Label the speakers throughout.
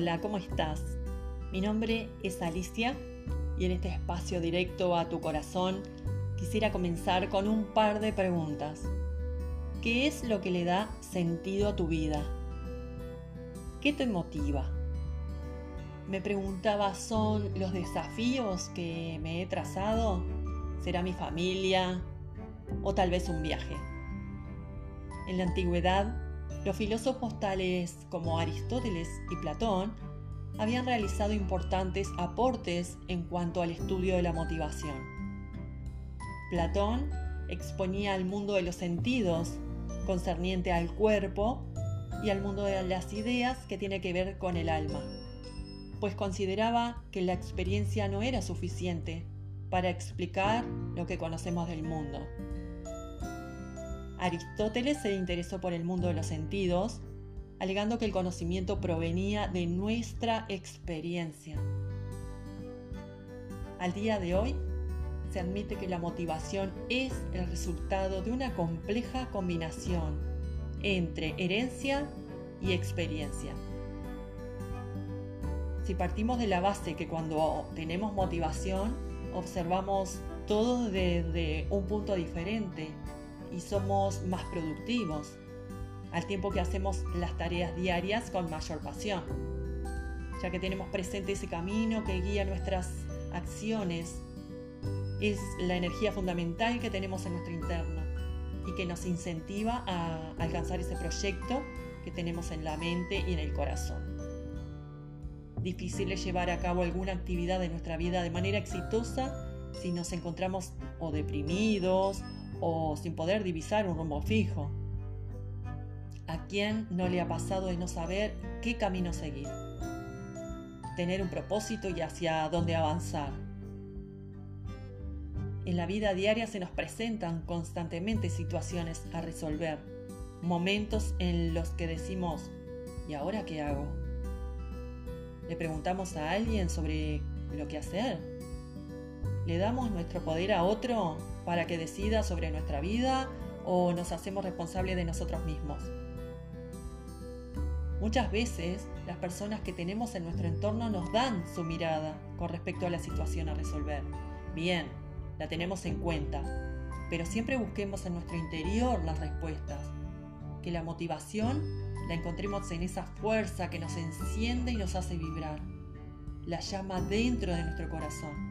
Speaker 1: Hola, ¿cómo estás? Mi nombre es Alicia y en este espacio directo a tu corazón quisiera comenzar con un par de preguntas. ¿Qué es lo que le da sentido a tu vida? ¿Qué te motiva? Me preguntaba, ¿son los desafíos que me he trazado? ¿Será mi familia? ¿O tal vez un viaje? En la antigüedad, los filósofos tales como Aristóteles y Platón habían realizado importantes aportes en cuanto al estudio de la motivación. Platón exponía al mundo de los sentidos, concerniente al cuerpo, y al mundo de las ideas que tiene que ver con el alma, pues consideraba que la experiencia no era suficiente para explicar lo que conocemos del mundo. Aristóteles se interesó por el mundo de los sentidos, alegando que el conocimiento provenía de nuestra experiencia. Al día de hoy, se admite que la motivación es el resultado de una compleja combinación entre herencia y experiencia. Si partimos de la base que cuando tenemos motivación, observamos todo desde un punto diferente y somos más productivos, al tiempo que hacemos las tareas diarias con mayor pasión, ya que tenemos presente ese camino que guía nuestras acciones. Es la energía fundamental que tenemos en nuestro interno y que nos incentiva a alcanzar ese proyecto que tenemos en la mente y en el corazón. Difícil es llevar a cabo alguna actividad de nuestra vida de manera exitosa si nos encontramos o deprimidos o sin poder divisar un rumbo fijo. ¿A quién no le ha pasado de no saber qué camino seguir? Tener un propósito y hacia dónde avanzar. En la vida diaria se nos presentan constantemente situaciones a resolver, momentos en los que decimos, ¿y ahora qué hago? Le preguntamos a alguien sobre lo que hacer. ¿Le damos nuestro poder a otro para que decida sobre nuestra vida o nos hacemos responsables de nosotros mismos. Muchas veces las personas que tenemos en nuestro entorno nos dan su mirada con respecto a la situación a resolver. Bien, la tenemos en cuenta, pero siempre busquemos en nuestro interior las respuestas. Que la motivación la encontremos en esa fuerza que nos enciende y nos hace vibrar. La llama dentro de nuestro corazón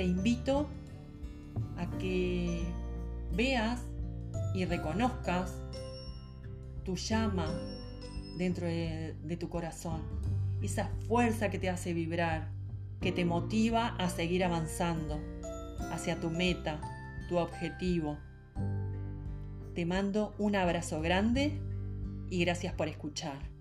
Speaker 1: te invito a que veas y reconozcas tu llama dentro de, tu corazón, esa fuerza que te hace vibrar, que te motiva a seguir avanzando hacia tu meta, tu objetivo. Te mando un abrazo grande y gracias por escuchar.